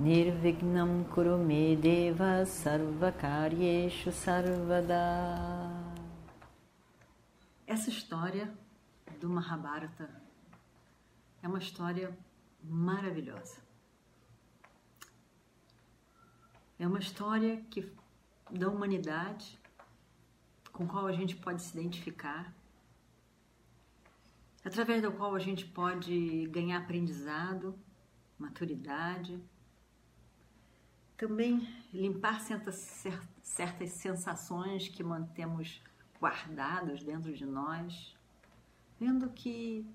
Nirvignam Kurume Deva Sarvakaryeshu Sarvada. Essa história do Mahabharata é uma história maravilhosa. É uma história que da humanidade com qual a gente pode se identificar, através da qual a gente pode ganhar aprendizado, maturidade, também limpar certas, sensações que mantemos guardadas dentro de nós, vendo que,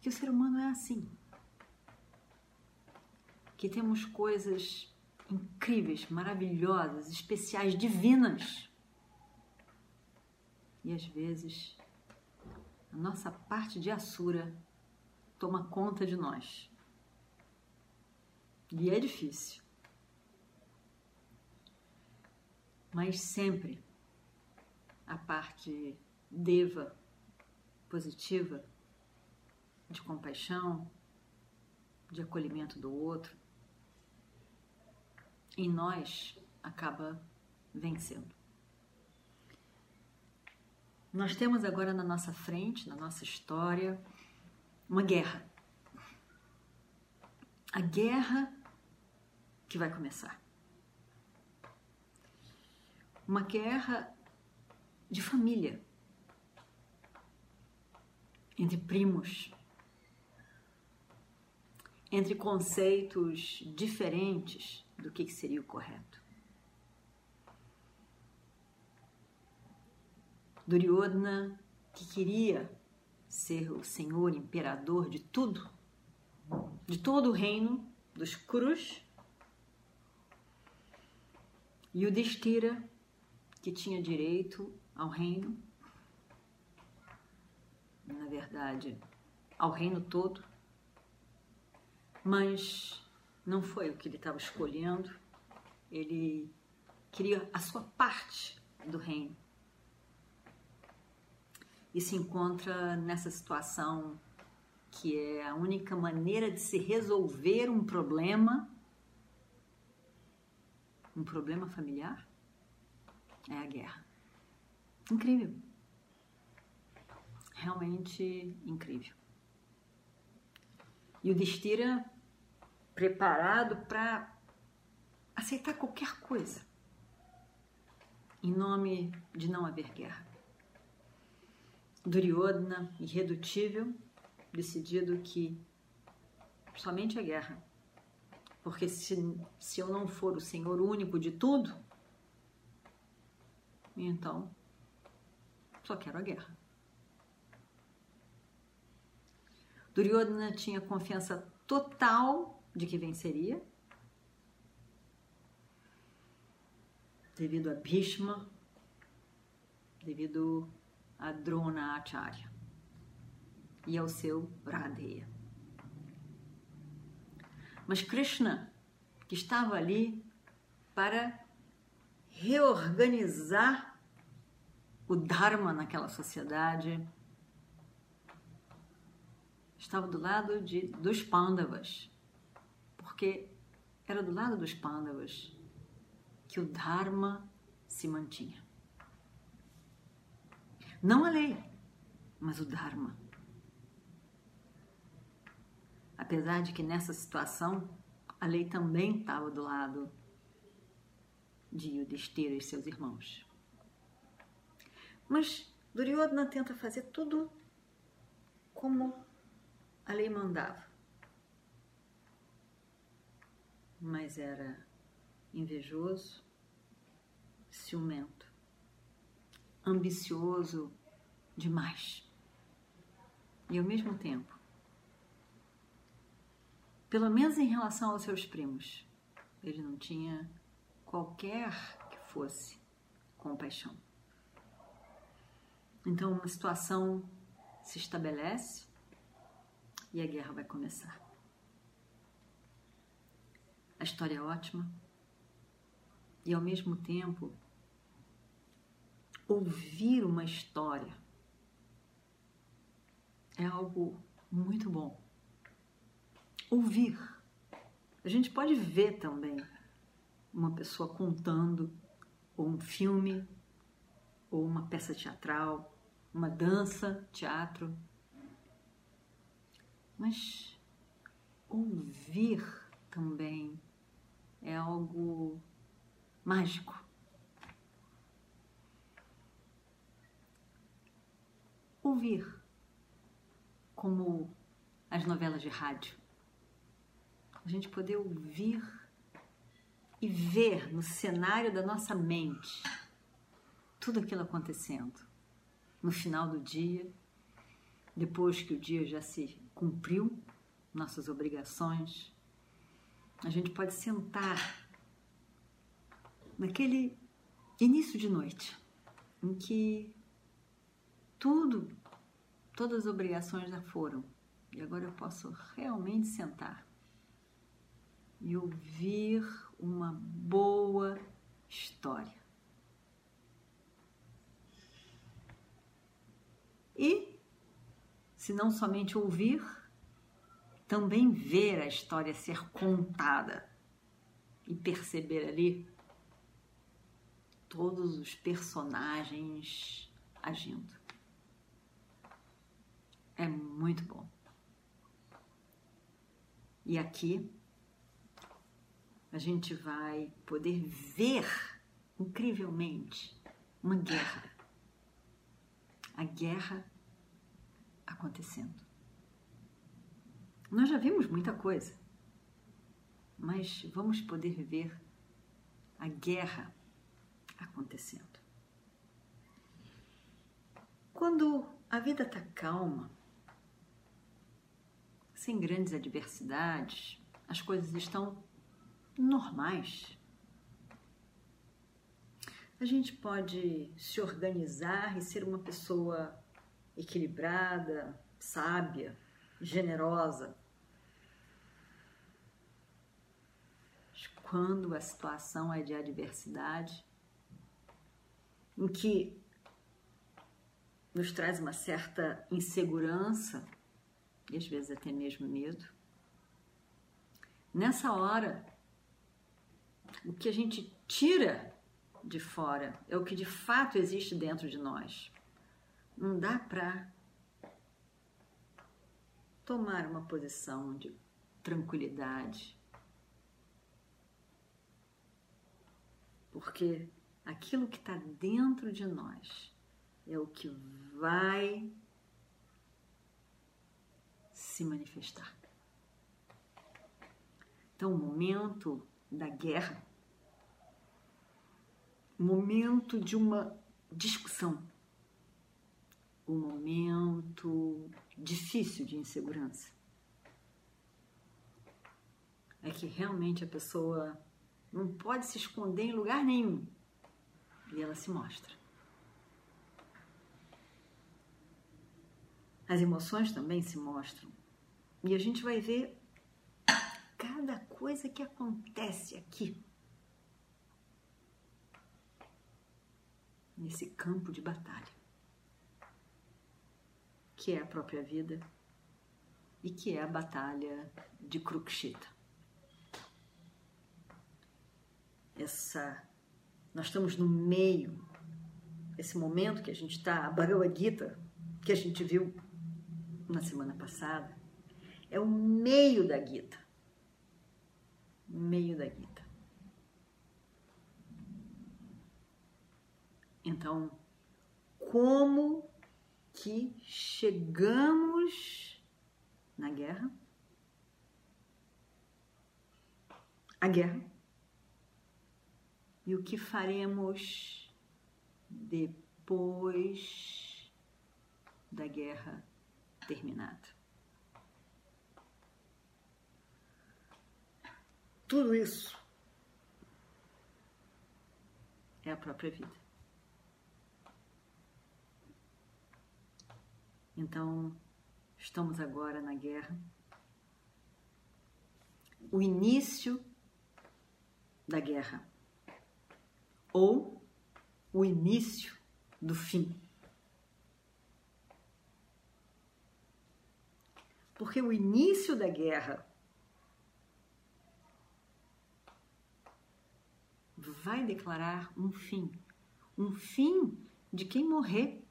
que o ser humano é assim, que temos coisas incríveis, maravilhosas, especiais, divinas. E às vezes a nossa parte de Assura toma conta de nós. E é difícil. Mas sempre a parte deva, positiva, de compaixão, de acolhimento do outro, em nós acaba vencendo. Nós temos agora na nossa frente, na nossa história, uma guerra. A guerra que vai começar. Uma guerra de família, entre primos, entre conceitos diferentes do que seria o correto. Duryodhana, que queria ser o senhor imperador de tudo, de todo o reino dos Kurus, e o Destira, que tinha direito ao reino, na verdade, ao reino todo, mas não foi o que ele estava escolhendo. Ele queria a sua parte do reino. E se encontra nessa situação que é a única maneira de se resolver um problema, um problema familiar, é a guerra. Incrível. Realmente incrível. E o Destira preparado para aceitar qualquer coisa em nome de não haver guerra. Duryodhana, irredutível, decidido que somente a guerra. Porque se, se eu não for o Senhor único de tudo, então só quero a guerra. Duryodhana tinha confiança total de que venceria, devido a Bhishma, devido a Drona Acharya e ao seu Radeya. Mas Krishna, que estava ali para reorganizar o Dharma naquela sociedade, estava do lado de, dos Pandavas, porque era do lado dos Pandavas que o Dharma se mantinha. Não a lei, mas o Dharma. Apesar de que nessa situação a lei também estava do lado de Yudhishthira e seus irmãos. Mas Duryodhana tenta fazer tudo como a lei mandava. mas era invejoso, ciumento, ambicioso demais. E ao mesmo tempo, pelo menos em relação aos seus primos, ele não tinha qualquer que fosse compaixão. Então, uma situação se estabelece e a guerra vai começar. A história é ótima e, ao mesmo tempo, ouvir uma história é algo muito bom. Ouvir. A gente pode ver também uma pessoa contando, ou um filme, ou uma peça teatral, uma dança, teatro. Mas ouvir também é algo mágico. Ouvir, como as novelas de rádio. A gente poder ouvir e ver no cenário da nossa mente tudo aquilo acontecendo. No final do dia, depois que o dia já se cumpriu, nossas obrigações, a gente pode sentar naquele início de noite em que tudo, todas as obrigações já foram e agora eu posso realmente sentar e ouvir uma boa história. E, se não somente ouvir, também ver a história ser contada e perceber ali todos os personagens agindo. É muito bom. E aqui a gente vai poder ver incrivelmente uma guerra. A guerra acontecendo. Nós já vimos muita coisa, mas vamos poder ver a guerra acontecendo. Quando a vida está calma, sem grandes adversidades, as coisas estão normais. A gente pode se organizar e ser uma pessoa equilibrada, sábia, generosa. Quando a situação é de adversidade, em que nos traz uma certa insegurança e às vezes até mesmo medo, nessa hora, o que a gente tira de fora é o que de fato existe dentro de nós. Não dá para tomar uma posição de tranquilidade. Porque aquilo que está dentro de nós é o que vai se manifestar. Então, o momento da guerra, momento de uma discussão, o momento difícil de insegurança. É que realmente a pessoa não pode se esconder em lugar nenhum e ela se mostra. As emoções também se mostram e a gente vai ver cada coisa que acontece aqui. Nesse campo de batalha que é a própria vida e que é a batalha de Krukshita. Essa, nós estamos no meio, esse momento que a gente está, a Bhagavad Gita, que a gente viu na semana passada, é o meio da Gita. Meio da Gita. Então, como que chegamos na guerra. A guerra. E o que faremos depois da guerra terminada. Tudo isso é a própria vida. Então, estamos agora na guerra. O início da guerra ou o início do fim. Porque o início da guerra vai declarar um fim, um fim de quem morrer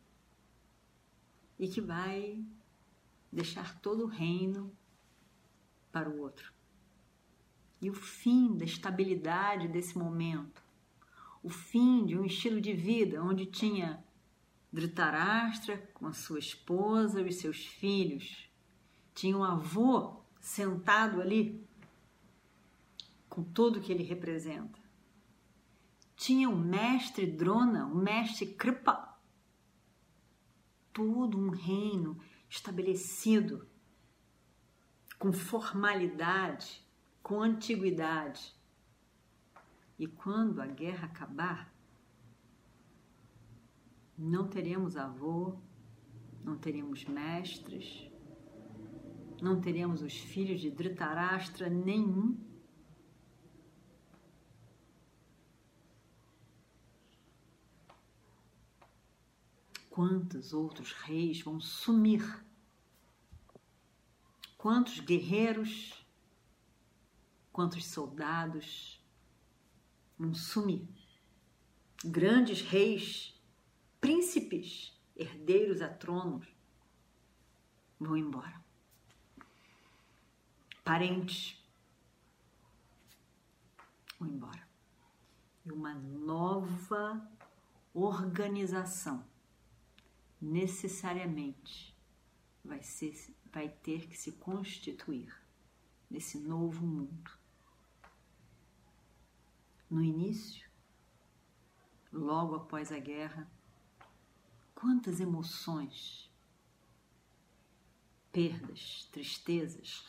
e que vai deixar todo o reino para o outro. E o fim da estabilidade desse momento, o fim de um estilo de vida onde tinha Dhritarashtra com a sua esposa e seus filhos, tinha um avô sentado ali com tudo que ele representa. Tinha o mestre Drona, o mestre Kripa, todo um reino estabelecido com formalidade, com antiguidade. E quando a guerra acabar, não teremos avô, não teremos mestres, não teremos os filhos de Dhritarashtra nenhum. Quantos outros reis vão sumir? Quantos guerreiros, quantos soldados vão sumir? Grandes reis, príncipes, herdeiros a tronos vão embora. Parentes vão embora. E uma nova organização necessariamente vai, ser, vai ter que se constituir nesse novo mundo. No início, logo após a guerra, quantas emoções, perdas, tristezas,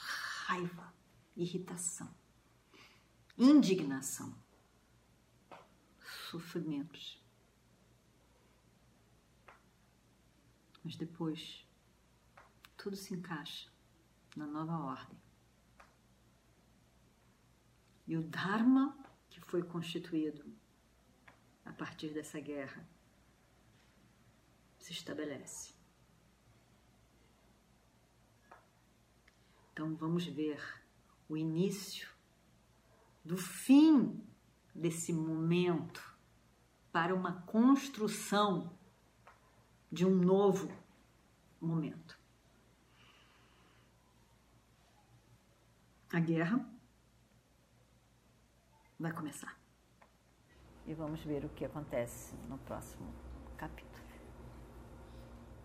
raiva, irritação, indignação, sofrimentos Mas depois tudo se encaixa na nova ordem. E o Dharma que foi constituído a partir dessa guerra se estabelece. Então vamos ver o início do fim desse momento para uma construção de um novo momento. A guerra vai começar. E vamos ver o que acontece no próximo capítulo.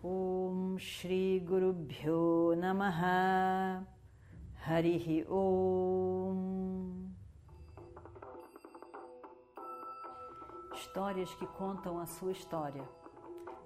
Om Shri Guru Bhyo Namaha Harihi Om Histórias que contam a sua história